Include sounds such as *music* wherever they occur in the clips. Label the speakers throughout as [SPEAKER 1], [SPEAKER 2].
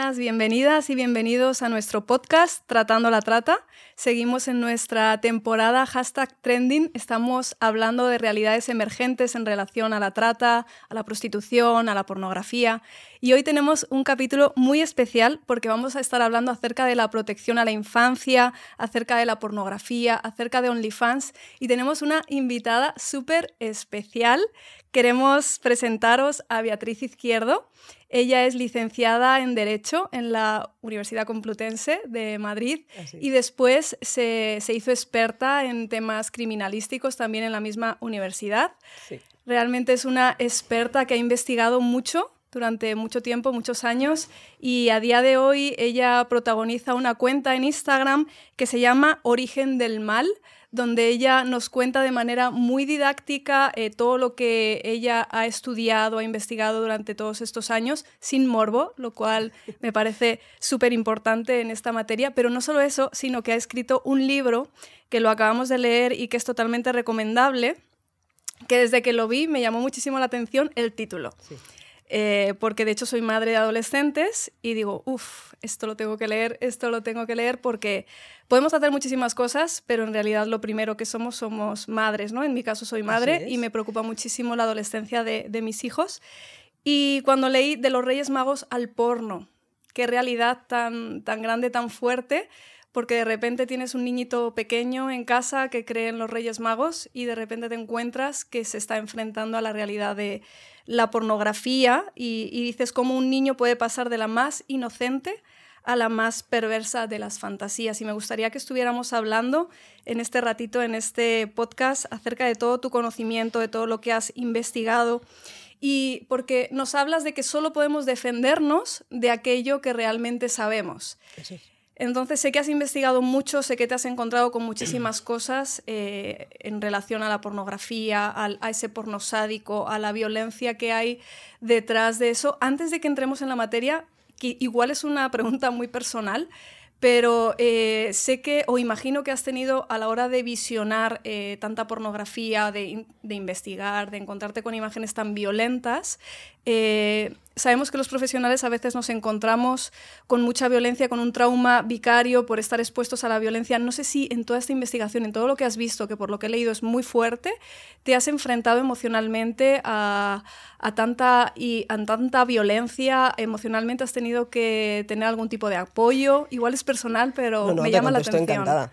[SPEAKER 1] Buenas, bienvenidas y bienvenidos a nuestro podcast Tratando la Trata. Seguimos en nuestra temporada hashtag trending. Estamos hablando de realidades emergentes en relación a la trata, a la prostitución, a la pornografía. Y hoy tenemos un capítulo muy especial porque vamos a estar hablando acerca de la protección a la infancia, acerca de la pornografía, acerca de OnlyFans. Y tenemos una invitada súper especial. Queremos presentaros a Beatriz Izquierdo. Ella es licenciada en Derecho en la Universidad Complutense de Madrid y después se, hizo experta en temas criminalísticos también en la misma universidad. Realmente es una experta que ha investigado mucho durante mucho tiempo, muchos años, y a día de hoy ella protagoniza una cuenta en Instagram que se llama Origen del Mal, donde ella nos cuenta de manera muy didáctica eh, todo lo que ella ha estudiado, ha investigado durante todos estos años, sin morbo, lo cual *laughs* me parece súper importante en esta materia, pero no solo eso, sino que ha escrito un libro que lo acabamos de leer y que es totalmente recomendable, que desde que lo vi me llamó muchísimo la atención el título. Eh, porque de hecho soy madre de adolescentes y digo, uff, esto lo tengo que leer, esto lo tengo que leer porque podemos hacer muchísimas cosas, pero en realidad lo primero que somos somos madres, ¿no? En mi caso soy madre y me preocupa muchísimo la adolescencia de, de mis hijos. Y cuando leí de los Reyes Magos al porno, qué realidad tan, tan grande, tan fuerte, porque de repente tienes un niñito pequeño en casa que cree en los Reyes Magos y de repente te encuentras que se está enfrentando a la realidad de la pornografía y, dices cómo un niño puede pasar de la más inocente a la más perversa de las fantasías. Y me gustaría que estuviéramos hablando en este ratito, en este podcast, acerca de todo tu conocimiento, de todo lo que has investigado. Y porque nos hablas de que solo podemos defendernos de aquello que realmente sabemos. Entonces sé que has investigado mucho, sé que te has encontrado con muchísimas *clears throat* cosas eh, en relación a la pornografía, a ese porno sádico, a la violencia que hay detrás de eso. Antes de que entremos en la materia, que igual es una *laughs* pregunta muy personal, pero eh, sé que o imagino que has tenido a la hora de visionar eh, tanta pornografía, de, de, investigar, de encontrarte con imágenes tan violentas, Sabemos que los profesionales a veces nos encontramos con mucha violencia, con un trauma vicario por estar expuestos a la violencia. No sé si en toda esta investigación, en todo lo que has visto, que por lo que he leído es muy fuerte, te has enfrentado emocionalmente a, tanta, y, a tanta violencia, emocionalmente has tenido que tener algún tipo de apoyo. Igual es personal, pero me llama la atención.
[SPEAKER 2] encantada.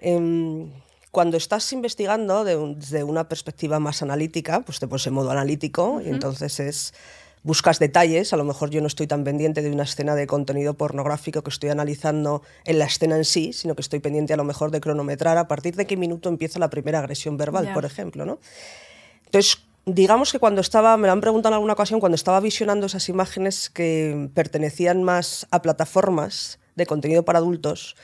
[SPEAKER 2] Em, cuando estás investigando desde una perspectiva más analítica, pues te pones en modo analítico y entonces es buscas detalles, a lo mejor yo no estoy tan pendiente de una escena de contenido pornográfico que estoy analizando en la escena en sí, sino que estoy pendiente a lo mejor de cronometrar a partir de qué minuto empieza la primera agresión verbal, por ejemplo. ¿no? Entonces, digamos que cuando estaba, me lo han preguntado en alguna ocasión, cuando estaba visionando esas imágenes que pertenecían más a plataformas de contenido para adultos,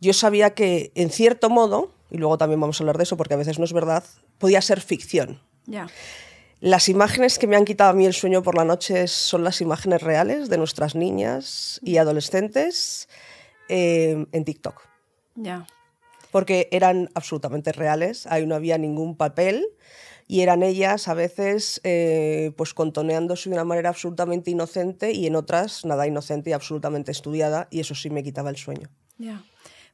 [SPEAKER 2] yo sabía que en cierto modo, y luego también vamos a hablar de eso porque a veces no es verdad, podía ser ficción. Las imágenes que me han quitado a mí el sueño por la noche son las imágenes reales de nuestras niñas y adolescentes eh, en TikTok.
[SPEAKER 1] Ya.
[SPEAKER 2] Porque eran absolutamente reales, ahí no había ningún papel y eran ellas a veces eh, pues contoneándose de una manera absolutamente inocente y en otras nada inocente y absolutamente estudiada y eso sí me quitaba el sueño.
[SPEAKER 1] Ya.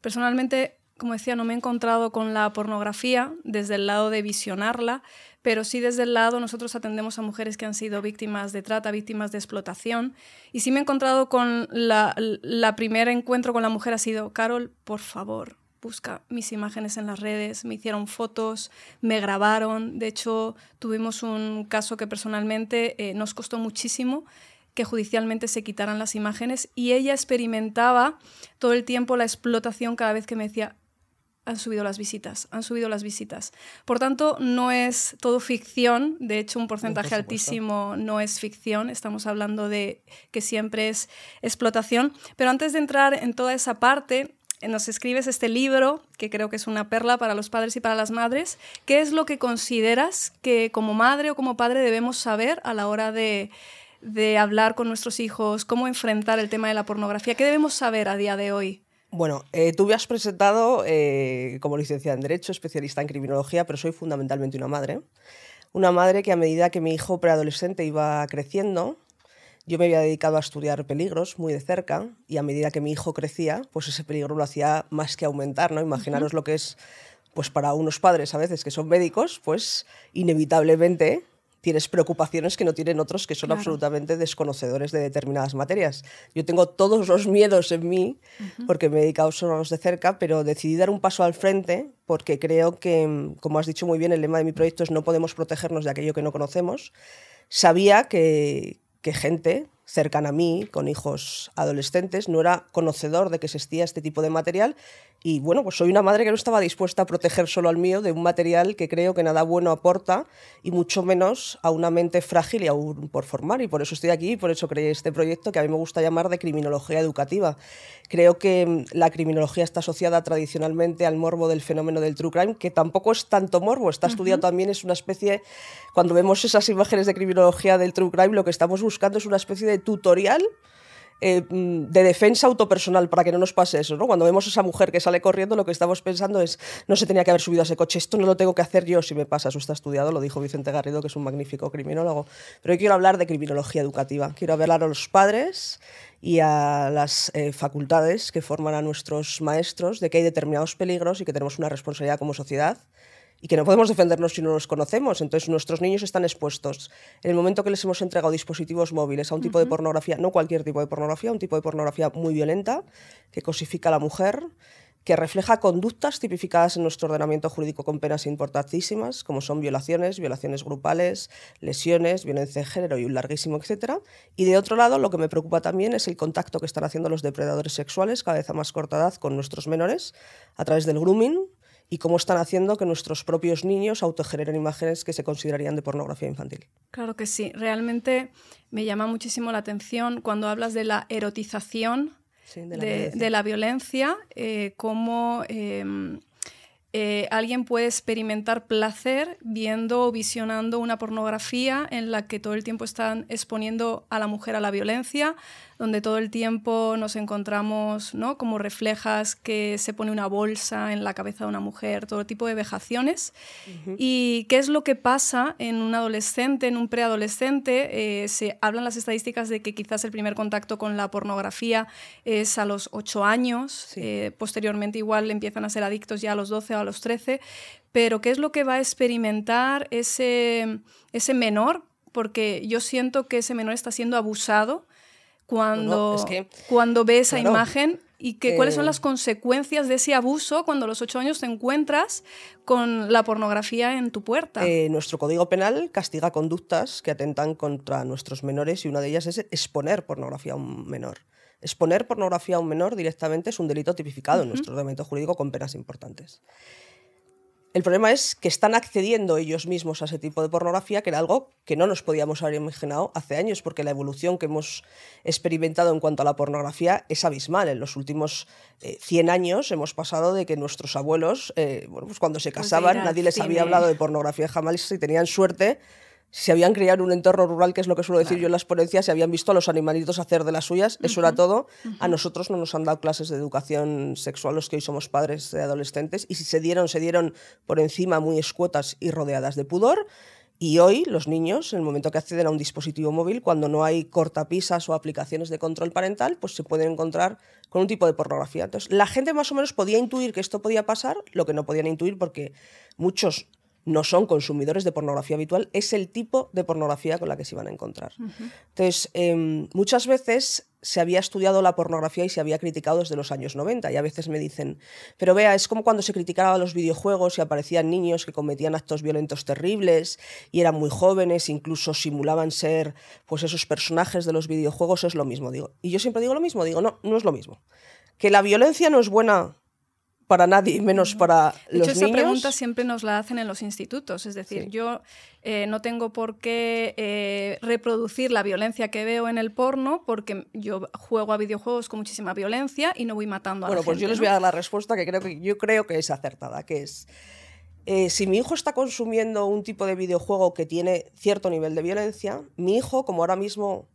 [SPEAKER 1] Personalmente, como decía, no me he encontrado con la pornografía desde el lado de visionarla, pero sí desde el lado nosotros atendemos a mujeres que han sido víctimas de trata, víctimas de explotación. Y sí me he encontrado con la, la primer encuentro con la mujer ha sido, Carol, por favor, busca mis imágenes en las redes, me hicieron fotos, me grabaron. De hecho, tuvimos un caso que personalmente eh, nos costó muchísimo que judicialmente se quitaran las imágenes y ella experimentaba todo el tiempo la explotación cada vez que me decía, han subido las visitas, han subido las visitas. Por tanto, no es todo ficción, de hecho un porcentaje altísimo no es ficción, estamos hablando de que siempre es explotación. Pero antes de entrar en toda esa parte, nos escribes este libro, que creo que es una perla para los padres y para las madres. ¿Qué es lo que consideras que como madre o como padre debemos saber a la hora de, de hablar con nuestros hijos, cómo enfrentar el tema de la pornografía? ¿Qué debemos saber a día de hoy?
[SPEAKER 2] Bueno, eh, tú me has presentado eh, como licenciada en Derecho, especialista en criminología, pero soy fundamentalmente una madre. Una madre que a medida que mi hijo preadolescente iba creciendo, yo me había dedicado a estudiar peligros muy de cerca y a medida que mi hijo crecía, pues ese peligro lo hacía más que aumentar, ¿no? Imaginaros lo que es pues para unos padres a veces que son médicos, pues inevitablemente tienes preocupaciones que no tienen otros que son absolutamente desconocedores de determinadas materias. Yo tengo todos los miedos en mí porque me he dedicado solo a los de cerca, pero decidí dar un paso al frente porque creo que, como has dicho muy bien, el lema de mi proyecto es no podemos protegernos de aquello que no conocemos. Sabía que, que gente cercana a mí, con hijos adolescentes, no era conocedor de que existía este tipo de material y bueno, pues soy una madre que no estaba dispuesta a proteger solo al mío de un material que creo que nada bueno aporta y mucho menos a una mente frágil y aún por formar. Y por eso estoy aquí y por eso creé este proyecto que a mí me gusta llamar de criminología educativa. Creo que mm, la criminología está asociada tradicionalmente al morbo del fenómeno del true crime, que tampoco es tanto morbo, está estudiado también, es una especie, cuando vemos esas imágenes de criminología del true crime, lo que estamos buscando es una especie de tutorial eh, de defensa autopersonal para que no nos pase eso. ¿no? Cuando vemos a esa mujer que sale corriendo, lo que estamos pensando es, no se tenía que haber subido a ese coche, esto no lo tengo que hacer yo si me pasa, eso está estudiado, lo dijo Vicente Garrido, que es un magnífico criminólogo. Pero yo quiero hablar de criminología educativa, quiero hablar a los padres y a las eh, facultades que forman a nuestros maestros de que hay determinados peligros y que tenemos una responsabilidad como sociedad y que no podemos defendernos si no los conocemos. Entonces nuestros niños están expuestos. En el momento que les hemos entregado dispositivos móviles a un tipo de pornografía, no cualquier tipo de pornografía, un tipo de pornografía muy violenta, que cosifica a la mujer, que refleja conductas tipificadas en nuestro ordenamiento jurídico con penas importantísimas, como son violaciones, violaciones grupales, lesiones, violencia de género y un larguísimo etcétera. Y de otro lado, lo que me preocupa también es el contacto que están haciendo los depredadores sexuales cada vez a más corta edad con nuestros menores a través del grooming, y cómo están haciendo que nuestros propios niños autogeneren imágenes que se considerarían de pornografía infantil.
[SPEAKER 1] Claro que sí, realmente me llama muchísimo la atención cuando hablas de la erotización de, la violencia, eh, cómo em, eh, alguien puede experimentar placer viendo o visionando una pornografía en la que todo el tiempo están exponiendo a la mujer a la violencia, donde todo el tiempo nos encontramos, ¿no? Como reflejas que se pone una bolsa en la cabeza de una mujer, todo tipo de vejaciones. ¿Y qué es lo que pasa en un adolescente, en un preadolescente? Eh, se hablan las estadísticas de que quizás el primer contacto con la pornografía es a los 8 años, eh, posteriormente igual empiezan a ser adictos ya a los 12 o a los 13, pero ¿qué es lo que va a experimentar ese, ese menor? Porque yo siento que ese menor está siendo abusado cuando, cuando ve esa imagen y que, cuáles son las eh, consecuencias de ese abuso cuando a los ocho años te encuentras con la pornografía en tu puerta.
[SPEAKER 2] Eh, nuestro Código Penal castiga conductas que atentan contra nuestros menores y una de ellas es exponer pornografía a un menor. Exponer pornografía a un menor directamente es un delito tipificado en nuestro ordenamiento jurídico con penas importantes. El problema es que están accediendo ellos mismos a ese tipo de pornografía, que era algo que no nos podíamos haber imaginado hace años, porque la evolución que hemos experimentado en cuanto a la pornografía es abismal. En los últimos 100 eh, años hemos pasado de que nuestros abuelos, eh, bueno, pues cuando se pues casaban, nadie les había hablado de pornografía jamás y tenían suerte se habían criado en un entorno rural, que es lo que suelo decir yo en las ponencias, se habían visto a los animalitos hacer de las suyas, eso era todo. A nosotros no nos han dado clases de educación sexual, los que hoy somos padres de adolescentes, y si se dieron, se dieron por encima muy escuetas y rodeadas de pudor. Y hoy los niños, en el momento que acceden a un dispositivo móvil, cuando no hay cortapisas o aplicaciones de control parental, pues se pueden encontrar con un tipo de pornografía. Entonces, la gente más o menos podía intuir que esto podía pasar, lo que no podían intuir porque muchos no son consumidores de pornografía habitual, es el tipo de pornografía con la que se iban a encontrar. Entonces, em, muchas veces se había estudiado la pornografía y se había criticado desde los años 90 y a veces me dicen, pero vea, es como cuando se criticaban los videojuegos y aparecían niños que cometían actos violentos terribles y eran muy jóvenes, incluso simulaban ser pues esos personajes de los videojuegos, es lo mismo, digo. Y yo siempre digo lo mismo, digo, no, no es lo mismo. Que la violencia no es buena para nadie, menos para
[SPEAKER 1] de
[SPEAKER 2] los
[SPEAKER 1] hecho,
[SPEAKER 2] niños.
[SPEAKER 1] Esa pregunta siempre nos la hacen en los institutos. Es decir, yo eh, no tengo por qué eh, reproducir la violencia que veo en el porno porque yo juego a videojuegos con muchísima violencia y no voy matando a
[SPEAKER 2] bueno,
[SPEAKER 1] la
[SPEAKER 2] pues
[SPEAKER 1] gente.
[SPEAKER 2] yo les voy a dar la respuesta que creo que yo creo que es acertada, que es eh, si mi hijo está consumiendo un tipo de videojuego que tiene cierto nivel de violencia, mi hijo, como ahora mismo,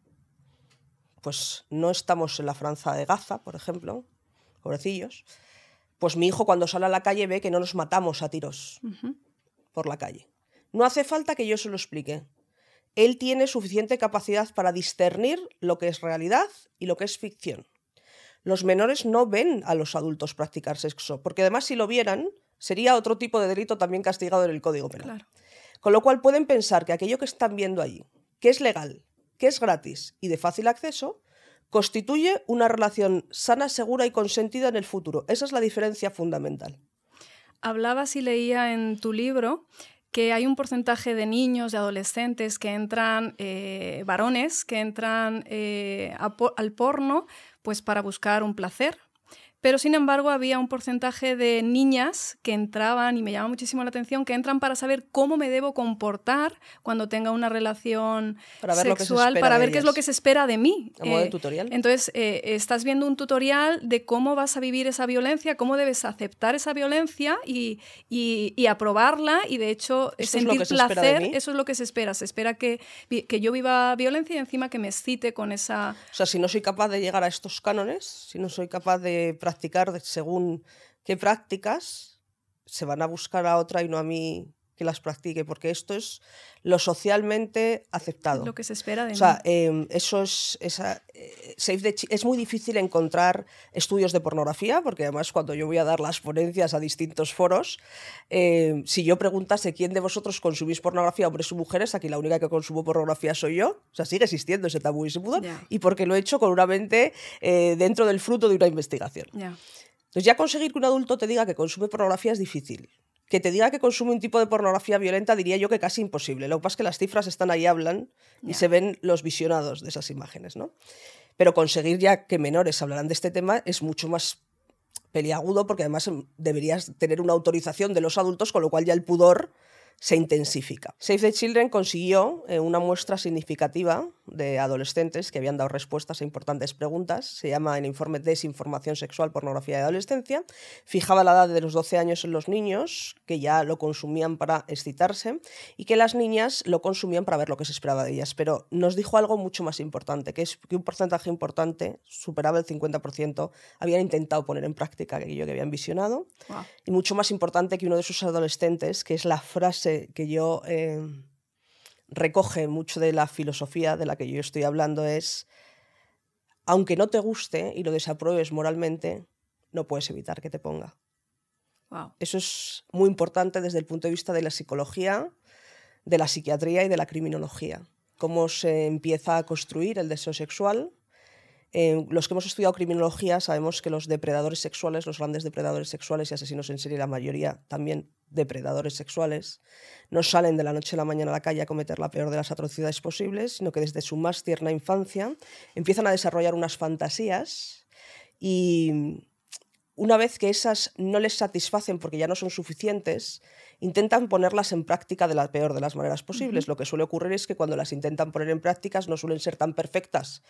[SPEAKER 2] pues no estamos en la Franza de Gaza, por ejemplo, pobrecillos pues mi hijo cuando sale a la calle ve que no nos matamos a tiros por la calle. No hace falta que yo se lo explique. él tiene suficiente capacidad para discernir lo que es realidad y lo que es ficción. Los menores no ven a los adultos practicar sexo, porque además si lo vieran, sería otro tipo de delito también castigado en el Código Penal. Con lo cual pueden pensar que aquello que están viendo allí, que es legal, que es gratis y de fácil acceso, constituye una relación sana, segura y consentida en el futuro. Esa es la diferencia fundamental.
[SPEAKER 1] Hablabas y leía en tu libro que hay un porcentaje de niños, de adolescentes que entran, eh, varones, que entran eh, al porno pues para buscar un placer, pero sin embargo había un porcentaje de niñas que entraban, y me llama muchísimo la atención, que entran para saber cómo me debo comportar cuando tenga una relación sexual, para ver qué es lo que se espera de mí.
[SPEAKER 2] A modo de eh, tutorial.
[SPEAKER 1] Entonces, eh, estás viendo un tutorial de cómo vas a vivir esa violencia, cómo debes aceptar esa violencia y, y, aprobarla, y de hecho sentir placer, eso es lo que se espera. Se espera que, que yo viva violencia y encima que me excite con esa...
[SPEAKER 2] O sea, si no soy capaz de llegar a estos cánones, si no soy capaz de practicar según qué prácticas, se van a buscar a otra y no a mí que las practique, porque esto es lo socialmente aceptado.
[SPEAKER 1] Lo que se espera de
[SPEAKER 2] O sea, em, eso es. Esa, eh, es muy difícil encontrar estudios de pornografía, porque además, cuando yo voy a dar las ponencias a distintos foros, em, si yo preguntase quién de vosotros consumís pornografía, hombres o mujeres, aquí la única que consumo pornografía soy yo. O sea, sigue existiendo ese tabú y ese pudor, y porque lo he hecho con una mente eh, dentro del fruto de una investigación. Entonces, ya conseguir que un adulto te diga que consume pornografía es difícil que te diga que consume un tipo de pornografía violenta diría yo que casi imposible. Lo que pasa es que las cifras están ahí, hablan y se ven los visionados de esas imágenes, ¿no? Pero conseguir ya que menores hablaran de este tema es mucho más peliagudo porque además em, deberías tener una autorización de los adultos, con lo cual ya el pudor se intensifica. Save the Children consiguió eh, una muestra significativa de adolescentes que habían dado respuestas a importantes preguntas. Se llama el informe Desinformación Sexual, Pornografía de Adolescencia. Fijaba la edad de los 12 años en los niños, que ya lo consumían para excitarse, y que las niñas lo consumían para ver lo que se esperaba de ellas. Pero nos dijo algo mucho más importante, que es que un porcentaje importante, superaba el 50%, habían intentado poner en práctica aquello que habían visionado. Y mucho más importante que uno de esos adolescentes, que es la frase que yo eh, recoge mucho de la filosofía de la que yo estoy hablando es, aunque no te guste y lo desapruebes moralmente, no puedes evitar que te ponga. Eso es muy importante desde el punto de vista de la psicología, de la psiquiatría y de la criminología. Cómo se empieza a construir el deseo sexual. Eh, los que hemos estudiado criminología sabemos que los depredadores sexuales, los grandes depredadores sexuales y asesinos en serie, la mayoría también depredadores sexuales no salen de la noche a la mañana a la calle a cometer la peor de las atrocidades posibles, sino que desde su más tierna infancia empiezan a desarrollar unas fantasías y una vez que esas no les satisfacen porque ya no son suficientes, intentan ponerlas en práctica de la peor de las maneras posibles. Lo que suele ocurrir es que cuando las intentan poner en prácticas no suelen ser tan perfectas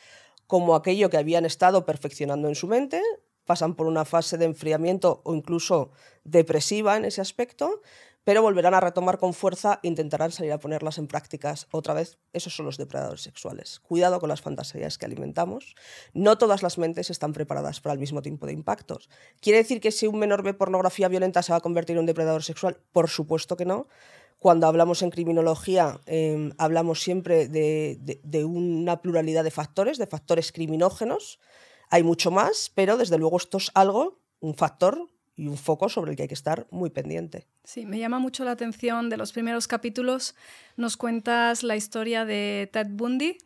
[SPEAKER 2] como aquello que habían estado perfeccionando en su mente, pasan por una fase de enfriamiento o incluso depresiva en ese aspecto, pero volverán a retomar con fuerza e intentarán salir a ponerlas en prácticas otra vez. Esos son los depredadores sexuales. Cuidado con las fantasías que alimentamos. No todas las mentes están preparadas para el mismo tipo de impactos. ¿Quiere decir que si un menor ve pornografía violenta se va a convertir en un depredador sexual? Por supuesto que no. Cuando hablamos en criminología, em, hablamos siempre de una pluralidad de factores, de factores criminógenos hay mucho más, pero desde luego esto es algo, un factor y un foco sobre el que hay que estar muy pendiente.
[SPEAKER 1] Sí, me llama mucho la atención de los primeros capítulos. Nos cuentas la historia de Ted Bundy,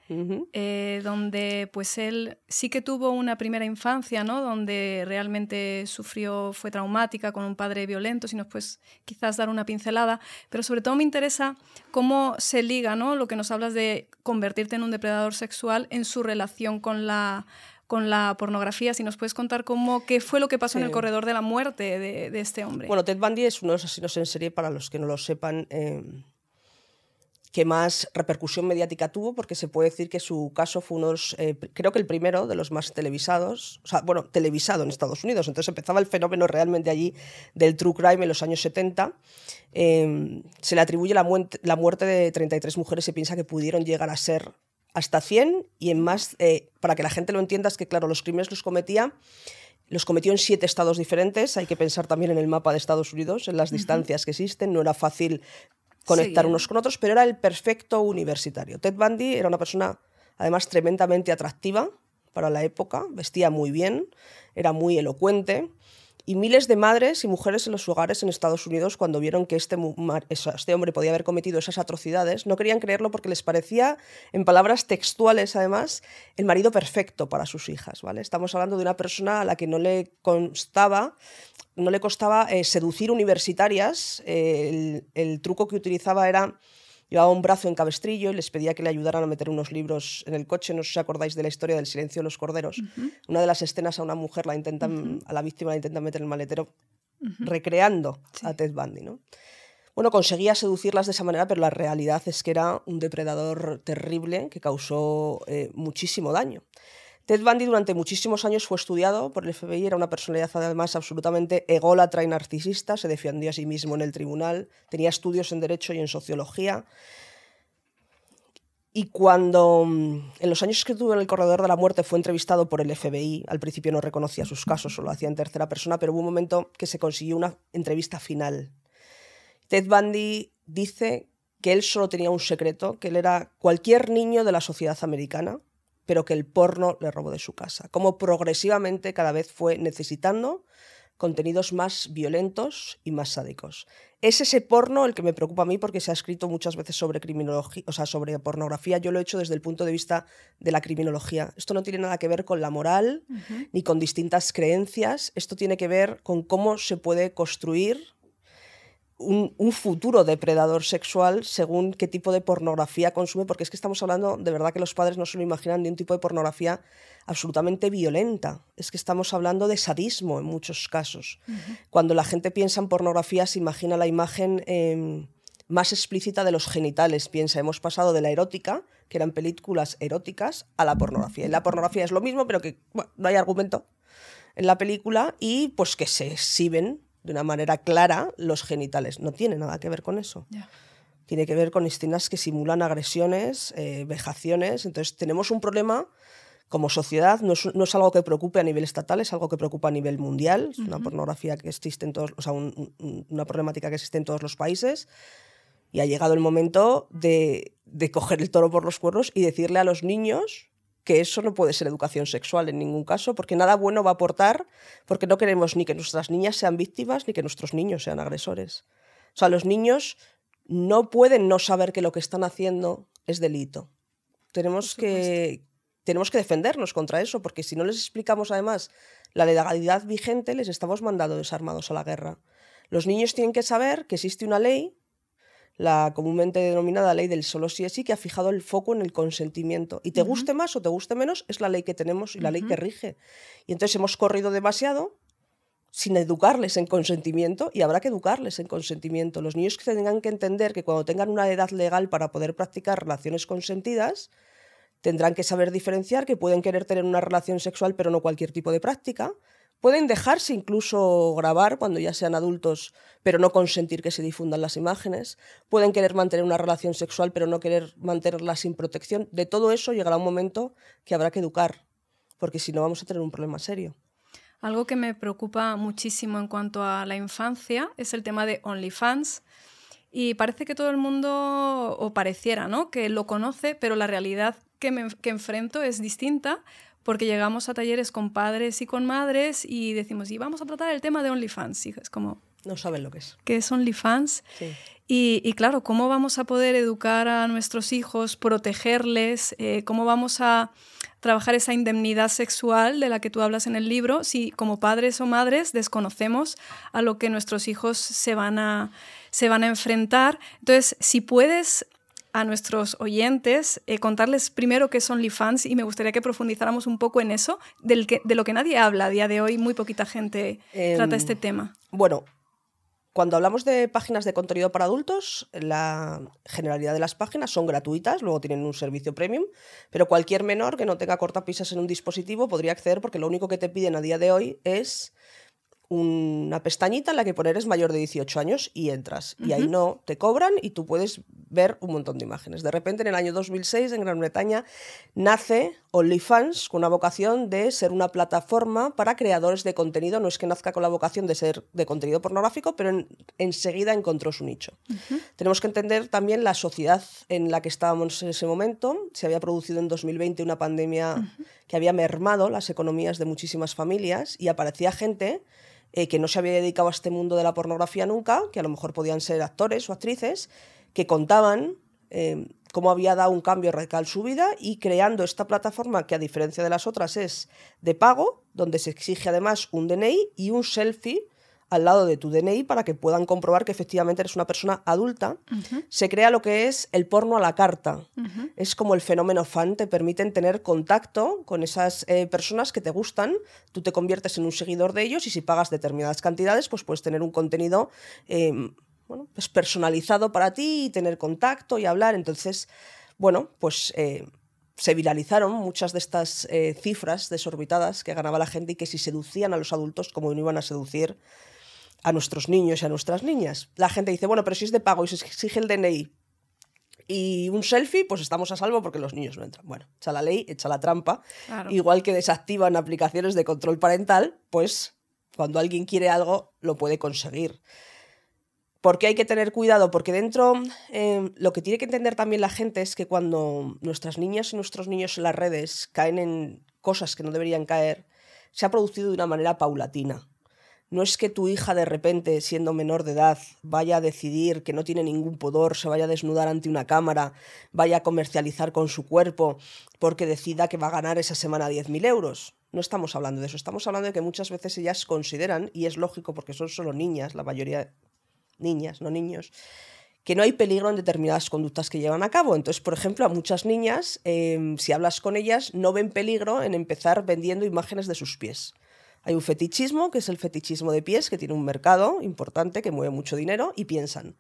[SPEAKER 1] eh, donde pues él sí que tuvo una primera infancia, ¿no? Donde realmente sufrió, fue traumática con un padre violento, si nos puedes quizás dar una pincelada. Pero sobre todo me interesa cómo se liga, ¿no? Lo que nos hablas de convertirte en un depredador sexual en su relación con la con la pornografía. Si nos puedes contar cómo, qué fue lo que pasó en el corredor de la muerte de, este hombre.
[SPEAKER 2] Bueno, Ted Bundy es uno de los asesinos en serie, para los que no lo sepan, eh, que más repercusión mediática tuvo, porque se puede decir que su caso fue uno de los, eh, creo que el primero de los más televisados, o sea, bueno, televisado en Estados Unidos. Entonces empezaba el fenómeno realmente allí del true crime en los años 70. Eh, se le atribuye la, la muerte de 33 mujeres, se piensa que pudieron llegar a ser hasta 100 y en más, eh, para que la gente lo entienda, es que claro, los crímenes los cometía, los cometió en siete estados diferentes, hay que pensar también en el mapa de Estados Unidos, en las distancias que existen, no era fácil conectar unos con otros, pero era el perfecto universitario. Ted Bundy era una persona además tremendamente atractiva para la época, vestía muy bien, era muy elocuente y miles de madres y mujeres en los hogares en Estados Unidos, cuando vieron que este, este, hombre podía haber cometido esas atrocidades, no querían creerlo porque les parecía, en palabras textuales además, el marido perfecto para sus hijas. ¿vale? Estamos hablando de una persona a la que no le constaba, no le costaba eh, seducir universitarias. el, el truco que utilizaba era Llevaba un brazo en cabestrillo y les pedía que le ayudaran a meter unos libros en el coche. No sé si acordáis de la historia del silencio de los corderos. Una de las escenas a una mujer la intentan, a la víctima la intentan meter en el maletero recreando a Ted Bundy. ¿no? Bueno, conseguía seducirlas de esa manera, pero la realidad es que era un depredador terrible que causó eh, muchísimo daño. Ted Bundy durante muchísimos años fue estudiado por el FBI, era una personalidad además absolutamente ególatra y narcisista, se defendió a sí mismo en el tribunal, tenía estudios en Derecho y en Sociología. Y cuando mm, en los años que estuvo en el corredor de la muerte fue entrevistado por el FBI, al principio no reconocía sus casos, solo hacía en tercera persona, pero hubo un momento que se consiguió una entrevista final. Ted Bundy dice que él solo tenía un secreto, que él era cualquier niño de la sociedad americana, pero que el porno le robó de su casa. Como progresivamente cada vez fue necesitando contenidos más violentos y más sádicos. Es ese porno el que me preocupa a mí porque se ha escrito muchas veces sobre criminología, o sea, sobre pornografía. Yo lo he hecho desde el punto de vista de la criminología. Esto no tiene nada que ver con la moral ni con distintas creencias. Esto tiene que ver con cómo se puede construir un, futuro depredador sexual según qué tipo de pornografía consume, porque es que estamos hablando, de verdad que los padres no se lo imaginan, de un tipo de pornografía absolutamente violenta. Es que estamos hablando de sadismo en muchos casos. Cuando la gente piensa en pornografía, se imagina la imagen em, más explícita de los genitales. Piensa, hemos pasado de la erótica, que eran películas eróticas, a la pornografía. Y la pornografía es lo mismo, pero que no hay argumento en la película y pues que se exhiben de una manera clara los genitales. No tiene nada que ver con eso. Tiene que ver con escenas que simulan agresiones, eh, vejaciones. Entonces tenemos un problema como sociedad, no es, algo que preocupe a nivel estatal, es algo que preocupa a nivel mundial. Es una pornografía que existe en todos, o sea, una problemática que existe en todos los países. Y ha llegado el momento de, de coger el toro por los cuernos y decirle a los niños que eso no puede ser educación sexual en ningún caso, porque nada bueno va a aportar, porque no queremos ni que nuestras niñas sean víctimas ni que nuestros niños sean agresores. O sea, los niños no pueden no saber que lo que están haciendo es delito. Tenemos que, tenemos que defendernos contra eso, porque si no les explicamos además la legalidad vigente, les estamos mandando desarmados a la guerra. Los niños tienen que saber que existe una ley la comúnmente denominada ley del solo sí es sí, que ha fijado el foco en el consentimiento. Y te guste más o te guste menos, es la ley que tenemos y la ley que rige. Y entonces hemos corrido demasiado sin educarles en consentimiento y habrá que educarles en consentimiento. Los niños que tengan que entender que cuando tengan una edad legal para poder practicar relaciones consentidas, tendrán que saber diferenciar que pueden querer tener una relación sexual pero no cualquier tipo de práctica, Pueden dejarse incluso grabar cuando ya sean adultos, pero no consentir que se difundan las imágenes. Pueden querer mantener una relación sexual, pero no querer mantenerla sin protección. De todo eso llegará un momento que habrá que educar, porque si no vamos a tener un problema serio.
[SPEAKER 1] Algo que me preocupa muchísimo en cuanto a la infancia es el tema de OnlyFans. Y parece que todo el mundo, o pareciera, ¿no? Que lo conoce, pero la realidad que, me, que enfrento es distinta porque llegamos a talleres con padres y con madres y decimos, y vamos a tratar el tema de OnlyFans. Y es como...
[SPEAKER 2] No saben lo que es.
[SPEAKER 1] ¿Qué es OnlyFans? Y, claro, ¿cómo vamos a poder educar a nuestros hijos, protegerles? Eh, ¿Cómo vamos a trabajar esa indemnidad sexual de la que tú hablas en el libro si como padres o madres desconocemos a lo que nuestros hijos se van a, se van a enfrentar? Entonces, si puedes a nuestros oyentes, eh, contarles primero qué son OnlyFans y me gustaría que profundizáramos un poco en eso, del que, de lo que nadie habla a día de hoy, muy poquita gente trata este em, tema.
[SPEAKER 2] Bueno, cuando hablamos de páginas de contenido para adultos, la generalidad de las páginas son gratuitas, luego tienen un servicio premium, pero cualquier menor que no tenga cortapisas en un dispositivo podría acceder porque lo único que te piden a día de hoy es una pestañita en la que poner es mayor de 18 años y entras. Y ahí no, te cobran y tú puedes ver un montón de imágenes. De repente, en el año 2006, en Gran Bretaña, nace OnlyFans con una vocación de ser una plataforma para creadores de contenido. No es que nazca con la vocación de ser de contenido pornográfico, pero enseguida encontró su nicho. Tenemos que entender también la sociedad en la que estábamos en ese momento. Se había producido en 2020 una pandemia que había mermado las economías de muchísimas familias y aparecía gente eh, que no se había dedicado a este mundo de la pornografía nunca, que a lo mejor podían ser actores o actrices, que contaban eh, cómo había dado un cambio radical su vida y creando esta plataforma que a diferencia de las otras es de pago, donde se exige además un DNI y un selfie al lado de tu DNI para que puedan comprobar que efectivamente eres una persona adulta, se crea lo que es el porno a la carta. Es como el fenómeno fan, te permiten tener contacto con esas eh, personas que te gustan, tú te conviertes en un seguidor de ellos y si pagas determinadas cantidades, pues puedes tener un contenido em, bueno, pues personalizado para ti y tener contacto y hablar. Entonces, bueno, pues... Eh, se viralizaron muchas de estas eh, cifras desorbitadas que ganaba la gente y que si seducían a los adultos, como no iban a seducir a nuestros niños y a nuestras niñas. La gente dice, bueno, pero si es de pago y se exige el DNI y un selfie, pues estamos a salvo porque los niños no entran. Bueno, echa la ley, echa la trampa. Igual que desactivan aplicaciones de control parental, pues cuando alguien quiere algo, lo puede conseguir. Porque hay que tener cuidado? Porque dentro em, lo que tiene que entender también la gente es que cuando nuestras niñas y nuestros niños en las redes caen en cosas que no deberían caer, se ha producido de una manera paulatina. No es que tu hija de repente, siendo menor de edad, vaya a decidir que no tiene ningún pudor, se vaya a desnudar ante una cámara, vaya a comercializar con su cuerpo porque decida que va a ganar esa semana 10.000 euros. No estamos hablando de eso, estamos hablando de que muchas veces ellas consideran, y es lógico porque son solo niñas, la mayoría niñas, no niños, que no hay peligro en determinadas conductas que llevan a cabo. Entonces, por ejemplo, a muchas niñas, em, si hablas con ellas, no ven peligro en empezar vendiendo imágenes de sus pies. Hay un fetichismo, que es el fetichismo de pies, que tiene un mercado importante, que mueve mucho dinero, y piensan,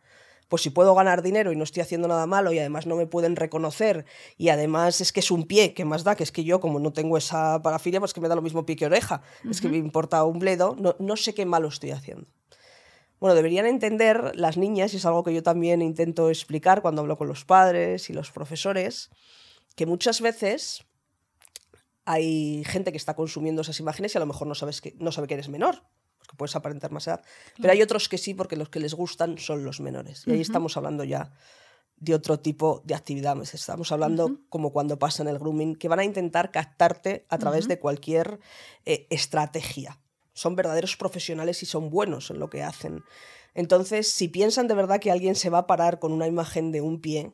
[SPEAKER 2] pues si puedo ganar dinero y no estoy haciendo nada malo y además no me pueden reconocer y además es que es un pie, que más da? Que es que yo como no tengo esa parafilia, pues que me da lo mismo pie que oreja, es que me importa un bledo, no, no sé qué malo estoy haciendo. Bueno, deberían entender las niñas, y es algo que yo también intento explicar cuando hablo con los padres y los profesores, que muchas veces hay gente que está consumiendo esas imágenes y a lo mejor no, sabes que, no sabe que eres menor, porque puedes aparentar más edad. Pero hay otros que sí, porque los que les gustan son los menores. Y ahí estamos hablando ya de otro tipo de actividades. Estamos hablando como cuando pasa en el grooming, que van a intentar captarte a través de cualquier eh, estrategia. Son verdaderos profesionales y son buenos en lo que hacen. Entonces, si piensan de verdad que alguien se va a parar con una imagen de un pie,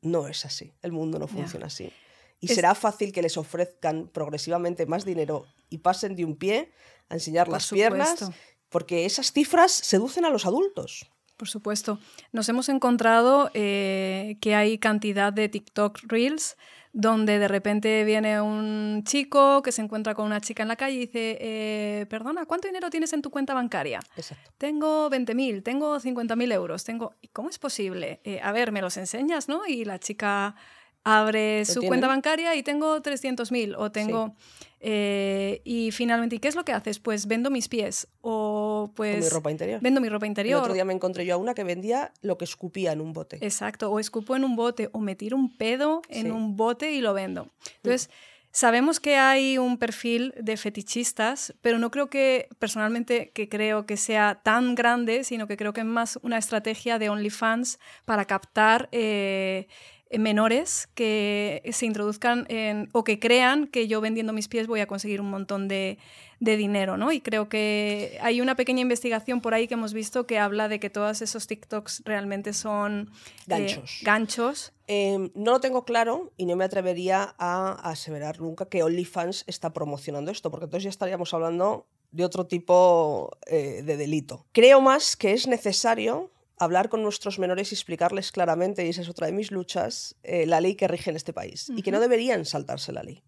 [SPEAKER 2] no es así. El mundo no funciona así y será fácil que les ofrezcan progresivamente más dinero y pasen de un pie a enseñar las piernas, porque esas cifras seducen a los adultos.
[SPEAKER 1] Por supuesto. Nos hemos encontrado eh, que hay cantidad de TikTok Reels donde de repente viene un chico que se encuentra con una chica en la calle y dice, eh, perdona, ¿cuánto dinero tienes en tu cuenta bancaria?
[SPEAKER 2] Exacto.
[SPEAKER 1] Tengo 20.000, tengo 50.000 euros, tengo... ¿Cómo es posible? Eh, a ver, me los enseñas, ¿no? Y la chica abre su cuenta bancaria y tengo 300.000 o tengo... Eh, y finalmente, ¿y qué es lo que haces? Pues vendo mis pies o pues...
[SPEAKER 2] mi ropa interior.
[SPEAKER 1] Vendo mi ropa interior.
[SPEAKER 2] El otro día me encontré yo a una que vendía lo que escupía en un bote.
[SPEAKER 1] Exacto, o escupo en un bote o me tiro un pedo en un bote y lo vendo. Entonces... Sabemos que hay un perfil de fetichistas, pero no creo que, personalmente, que creo que sea tan grande, sino que creo que es más una estrategia de OnlyFans para captar eh, menores que se introduzcan en, o que crean que yo vendiendo mis pies voy a conseguir un montón de, dinero, ¿no? Y creo que hay una pequeña investigación por ahí que hemos visto que habla de que todos esos TikToks realmente son
[SPEAKER 2] eh, ganchos.
[SPEAKER 1] ganchos.
[SPEAKER 2] Em, no lo tengo claro y no me atrevería a aseverar nunca que OnlyFans está promocionando esto, porque entonces ya estaríamos hablando de otro tipo eh, de delito. Creo más que es necesario hablar con nuestros menores y explicarles claramente, y esa es otra de mis luchas, eh, la ley que rige en este país y que no deberían saltarse la ley.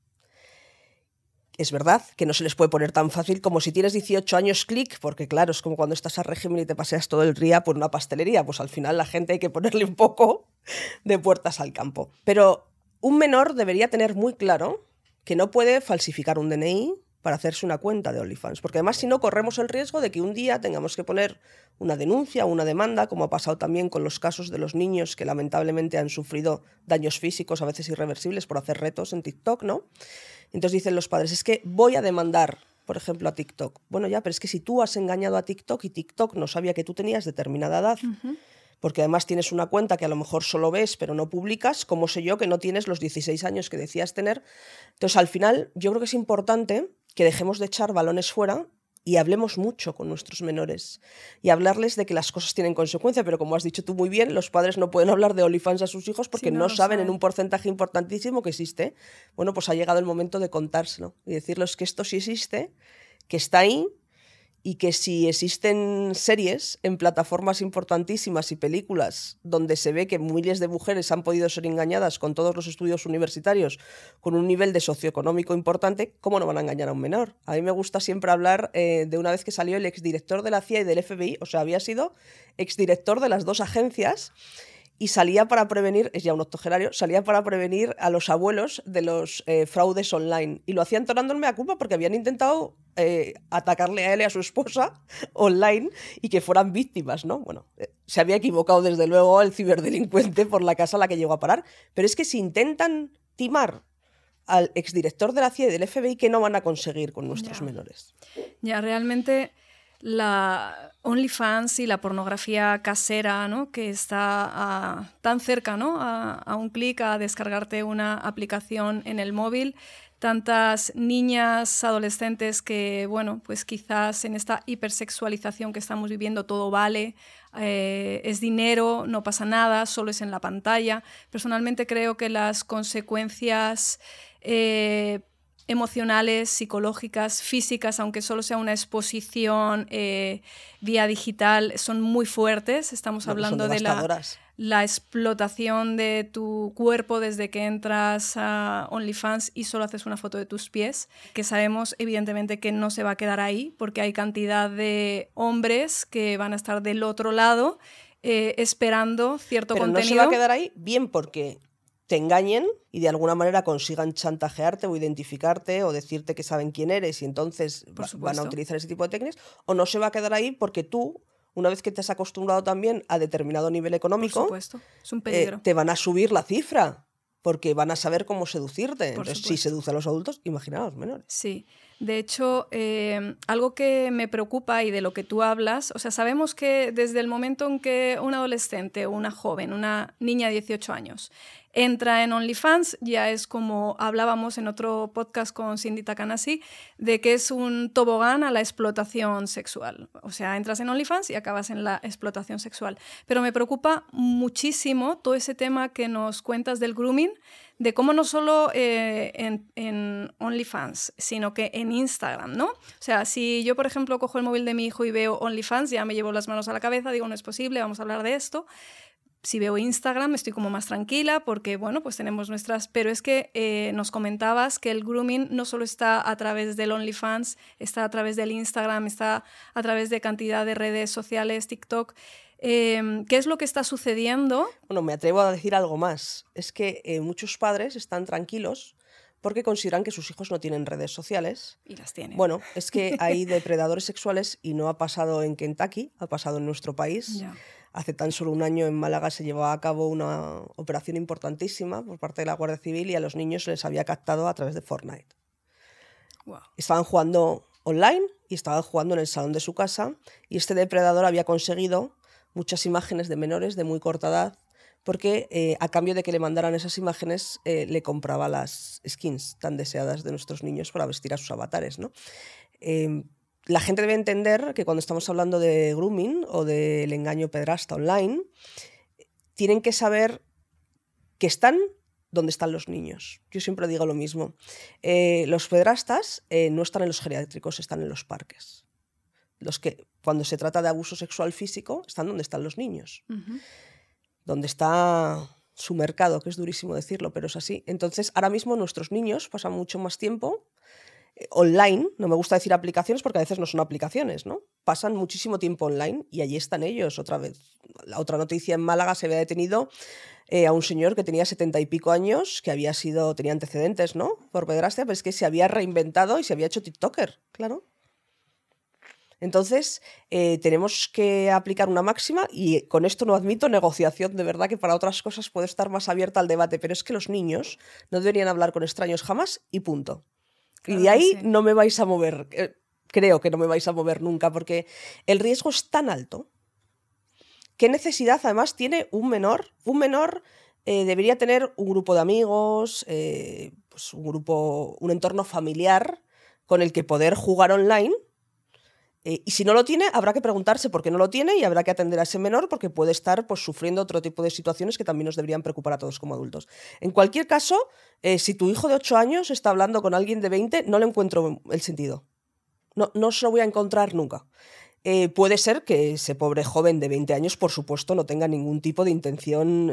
[SPEAKER 2] Es verdad que no se les puede poner tan fácil como si tienes 18 años, clic, porque claro, es como cuando estás a régimen y te paseas todo el día por una pastelería, pues al final la gente hay que ponerle un poco de puertas al campo. Pero un menor debería tener muy claro que no puede falsificar un DNI, para hacerse una cuenta de OnlyFans. Porque además, si no, corremos el riesgo de que un día tengamos que poner una denuncia o una demanda, como ha pasado también con los casos de los niños que lamentablemente han sufrido daños físicos, a veces irreversibles, por hacer retos en TikTok, ¿no? Entonces dicen los padres, es que voy a demandar, por ejemplo, a TikTok. Bueno, ya, pero es que si tú has engañado a TikTok y TikTok no sabía que tú tenías determinada edad, porque además tienes una cuenta que a lo mejor solo ves pero no publicas, ¿cómo sé yo que no tienes los 16 años que decías tener? Entonces, al final, yo creo que es importante que dejemos de echar balones fuera y hablemos mucho con nuestros menores y hablarles de que las cosas tienen consecuencia, pero como has dicho tú muy bien, los padres no pueden hablar de OnlyFans a sus hijos porque no, saben en un porcentaje importantísimo que existe. Bueno, pues ha llegado el momento de contárselo y decirles que esto sí existe, que está ahí y que si existen series en plataformas importantísimas y películas donde se ve que miles de mujeres han podido ser engañadas con todos los estudios universitarios, con un nivel de socioeconómico importante, ¿cómo no van a engañar a un menor? A mí me gusta siempre hablar eh, de una vez que salió el exdirector de la CIA y del FBI, o sea, había sido exdirector de las dos agencias y salía para prevenir, es ya un octogenario, salía para prevenir a los abuelos de los eh, fraudes online. Y lo hacían torándome a culpa porque habían intentado eh, atacarle a él y a su esposa *laughs* online y que fueran víctimas, ¿no? Bueno, eh, se había equivocado desde luego el ciberdelincuente por la casa a la que llegó a parar. Pero es que si intentan timar al exdirector de la CIA y del FBI, ¿qué no van a conseguir con nuestros menores?
[SPEAKER 1] Ya, realmente la OnlyFans y la pornografía casera, ¿no? que está tan cerca ¿no? a, un clic a descargarte una aplicación en el móvil, tantas niñas, adolescentes que, bueno, pues quizás en esta hipersexualización que estamos viviendo todo vale, eh, es dinero, no pasa nada, solo es en la pantalla. Personalmente creo que las consecuencias eh, emocionales, psicológicas, físicas, aunque solo sea una exposición eh, vía digital, son muy fuertes. Estamos hablando de la, la, explotación de tu cuerpo desde que entras a OnlyFans y solo haces una foto de tus pies, que sabemos evidentemente que no se va a quedar ahí, porque hay cantidad de hombres que van a estar del otro lado eh, esperando cierto
[SPEAKER 2] Pero
[SPEAKER 1] contenido.
[SPEAKER 2] No se va a quedar ahí bien porque te engañen y de alguna manera consigan chantajearte o identificarte o decirte que saben quién eres y entonces van a utilizar ese tipo de técnicas, o no se va a quedar ahí porque tú, una vez que te has acostumbrado también a determinado nivel económico,
[SPEAKER 1] eh,
[SPEAKER 2] te van a subir la cifra porque van a saber cómo seducirte. Entonces, si seduce a los adultos, imagina a los menores.
[SPEAKER 1] Sí. De hecho, eh, algo que me preocupa y de lo que tú hablas, o sea, sabemos que desde el momento en que un adolescente una joven, una niña de 18 años, entra en OnlyFans, ya es como hablábamos en otro podcast con Cindy Takanasi, de que es un tobogán a la explotación sexual. O sea, entras en OnlyFans y acabas en la explotación sexual. Pero me preocupa muchísimo todo ese tema que nos cuentas del grooming, de cómo no solo eh, en, en, OnlyFans, sino que en Instagram, ¿no? O sea, si yo, por ejemplo, cojo el móvil de mi hijo y veo OnlyFans, ya me llevo las manos a la cabeza, digo, no es posible, vamos a hablar de esto si veo Instagram estoy como más tranquila porque, bueno, pues tenemos nuestras... Pero es que eh, nos comentabas que el grooming no solo está a través del OnlyFans, está a través del Instagram, está a través de cantidad de redes sociales, TikTok. Em, ¿Qué es lo que está sucediendo?
[SPEAKER 2] Bueno, me atrevo a decir algo más. Es que eh, muchos padres están tranquilos porque consideran que sus hijos no tienen redes sociales.
[SPEAKER 1] Y las tienen.
[SPEAKER 2] Bueno, es que *laughs* hay depredadores sexuales y no ha pasado en Kentucky, ha pasado en nuestro país. Hace tan solo un año en Málaga se llevaba a cabo una operación importantísima por parte de la Guardia Civil y a los niños se les había captado a través de Fortnite. Estaban jugando online y estaban jugando en el salón de su casa y este depredador había conseguido muchas imágenes de menores de muy corta edad porque eh, a cambio de que le mandaran esas imágenes eh, le compraba las skins tan deseadas de nuestros niños para vestir a sus avatares. ¿no? Em, la gente debe entender que cuando estamos hablando de grooming o del engaño pedrasta online, tienen que saber que están donde están los niños. Yo siempre digo lo mismo. Eh, los pedrastas eh, no están en los geriátricos, están en los parques. Los que, cuando se trata de abuso sexual físico, están donde están los niños. Donde está su mercado, que es durísimo decirlo, pero es así. Entonces, ahora mismo nuestros niños pasan mucho más tiempo online, no me gusta decir aplicaciones porque a veces no son aplicaciones, ¿no? Pasan muchísimo tiempo online y allí están ellos otra vez. La otra noticia en Málaga se había detenido eh, a un señor que tenía setenta y pico años, que había sido, tenía antecedentes, ¿no? Por pederastia, pero es que se había reinventado y se había hecho TikToker, claro. Entonces, eh, tenemos que aplicar una máxima y con esto no admito negociación, de verdad que para otras cosas puedo estar más abierta al debate, pero es que los niños no deberían hablar con extraños jamás y punto. Y de ahí no me vais a mover, eh, creo que no me vais a mover nunca, porque el riesgo es tan alto. ¿Qué necesidad además tiene un menor? Un menor eh, debería tener un grupo de amigos, pues un grupo, un entorno familiar con el que poder jugar online eh, y si no lo tiene, habrá que preguntarse por qué no lo tiene y habrá que atender a ese menor porque puede estar pues, sufriendo otro tipo de situaciones que también nos deberían preocupar a todos como adultos. En cualquier caso, eh, si tu hijo de 8 años está hablando con alguien de 20, no le encuentro el sentido. No, no se lo voy a encontrar nunca. Eh, puede ser que ese pobre joven de 20 años, por supuesto, no tenga ningún tipo de intención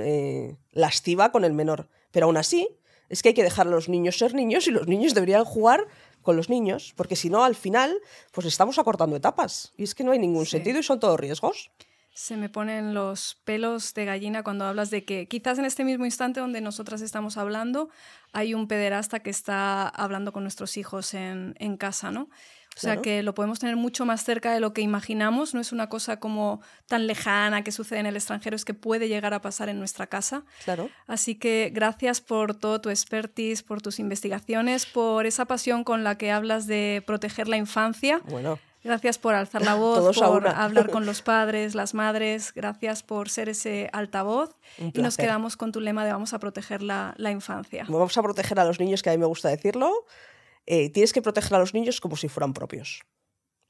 [SPEAKER 2] lastiva con el menor. Pero aún así, es que hay que dejar a los niños ser niños y los niños deberían jugar con los niños, porque si no, al final, pues estamos acortando etapas. Y es que no hay ningún sentido y son todos riesgos.
[SPEAKER 1] Se me ponen los pelos de gallina cuando hablas de que quizás en este mismo instante donde nosotras estamos hablando, hay un pederasta que está hablando con nuestros hijos en, en casa, ¿no? O sea que lo podemos tener mucho más cerca de lo que imaginamos, no es una cosa como tan lejana que sucede en el extranjero, es que puede llegar a pasar en nuestra casa.
[SPEAKER 2] Claro.
[SPEAKER 1] Así que gracias por todo tu expertise, por tus investigaciones, por esa pasión con la que hablas de proteger la infancia.
[SPEAKER 2] Bueno.
[SPEAKER 1] Gracias por alzar la *laughs* voz, por hablar con *laughs* los padres, las madres. Gracias por ser ese altavoz. Y nos quedamos con tu lema de vamos a proteger la, la infancia.
[SPEAKER 2] Vamos a proteger a los niños, que a mí me gusta decirlo. Eh, tienes que proteger a los niños como si fueran propios.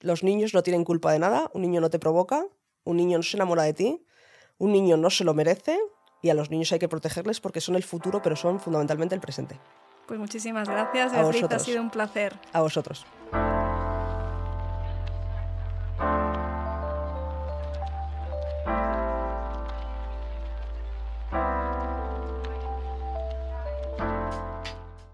[SPEAKER 2] Los niños no tienen culpa de nada, un niño no te provoca, un niño no se enamora de ti, un niño no se lo merece y a los niños hay que protegerles porque son el futuro, pero son fundamentalmente el presente.
[SPEAKER 1] Pues muchísimas gracias, Beatriz, ha sido un placer.
[SPEAKER 2] A vosotros.